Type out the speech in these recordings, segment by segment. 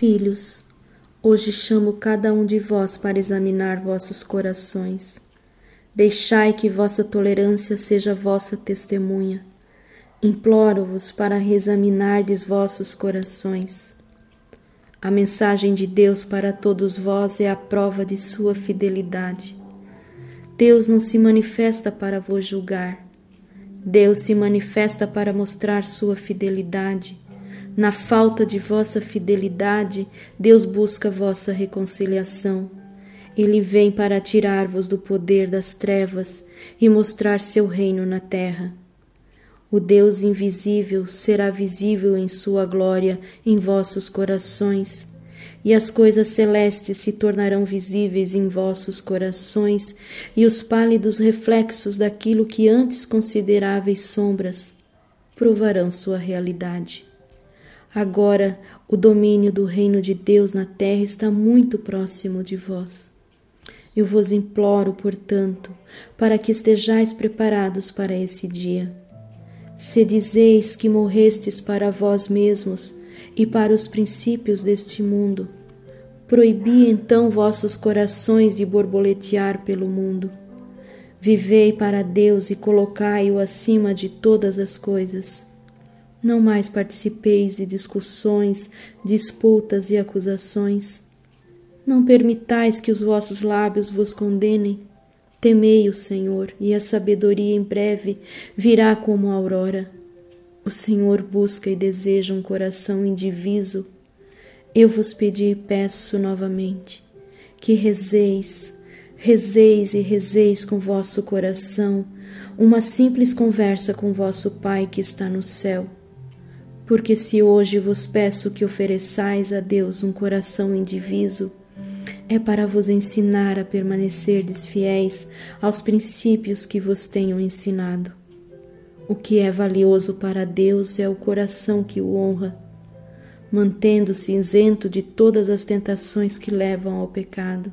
Filhos, hoje chamo cada um de vós para examinar vossos corações. Deixai que vossa tolerância seja vossa testemunha. Imploro-vos para reexaminardes vossos corações. A mensagem de Deus para todos vós é a prova de sua fidelidade. Deus não se manifesta para vos julgar. Deus se manifesta para mostrar sua fidelidade. Na falta de vossa fidelidade, Deus busca vossa reconciliação. Ele vem para tirar-vos do poder das trevas e mostrar seu reino na terra. O Deus invisível será visível em sua glória em vossos corações, e as coisas celestes se tornarão visíveis em vossos corações, e os pálidos reflexos daquilo que antes consideráveis sombras provarão sua realidade. Agora, o domínio do reino de Deus na terra está muito próximo de vós. Eu vos imploro, portanto, para que estejais preparados para esse dia. Se dizeis que morrestes para vós mesmos e para os princípios deste mundo, proibi então vossos corações de borboletear pelo mundo. Vivei para Deus e colocai-o acima de todas as coisas. Não mais participeis de discussões, disputas e acusações não permitais que os vossos lábios vos condenem. Temei o Senhor, e a sabedoria em breve virá como a aurora. O Senhor busca e deseja um coração indiviso. Eu vos pedi e peço novamente que rezeis, rezeis e rezeis com vosso coração uma simples conversa com vosso Pai que está no céu. Porque se hoje vos peço que ofereçais a Deus um coração indiviso, é para vos ensinar a permanecerdes fiéis aos princípios que vos tenho ensinado. O que é valioso para Deus é o coração que o honra, mantendo-se isento de todas as tentações que levam ao pecado.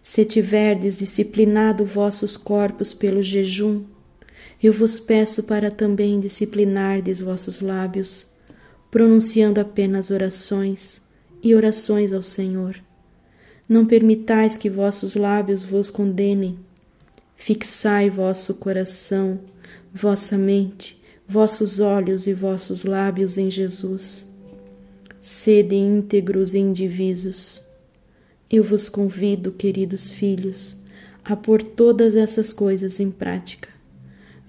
Se tiverdes disciplinado vossos corpos pelo jejum, eu vos peço para também disciplinardes vossos lábios, pronunciando apenas orações e orações ao Senhor não permitais que vossos lábios vos condenem. Fixai vosso coração, vossa mente, vossos olhos e vossos lábios em Jesus. Sede íntegros e indivisos. Eu vos convido, queridos filhos, a pôr todas essas coisas em prática.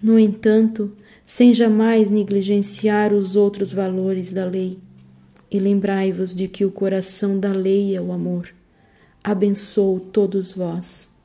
No entanto, sem jamais negligenciar os outros valores da lei. E lembrai-vos de que o coração da lei é o amor abençoo todos vós.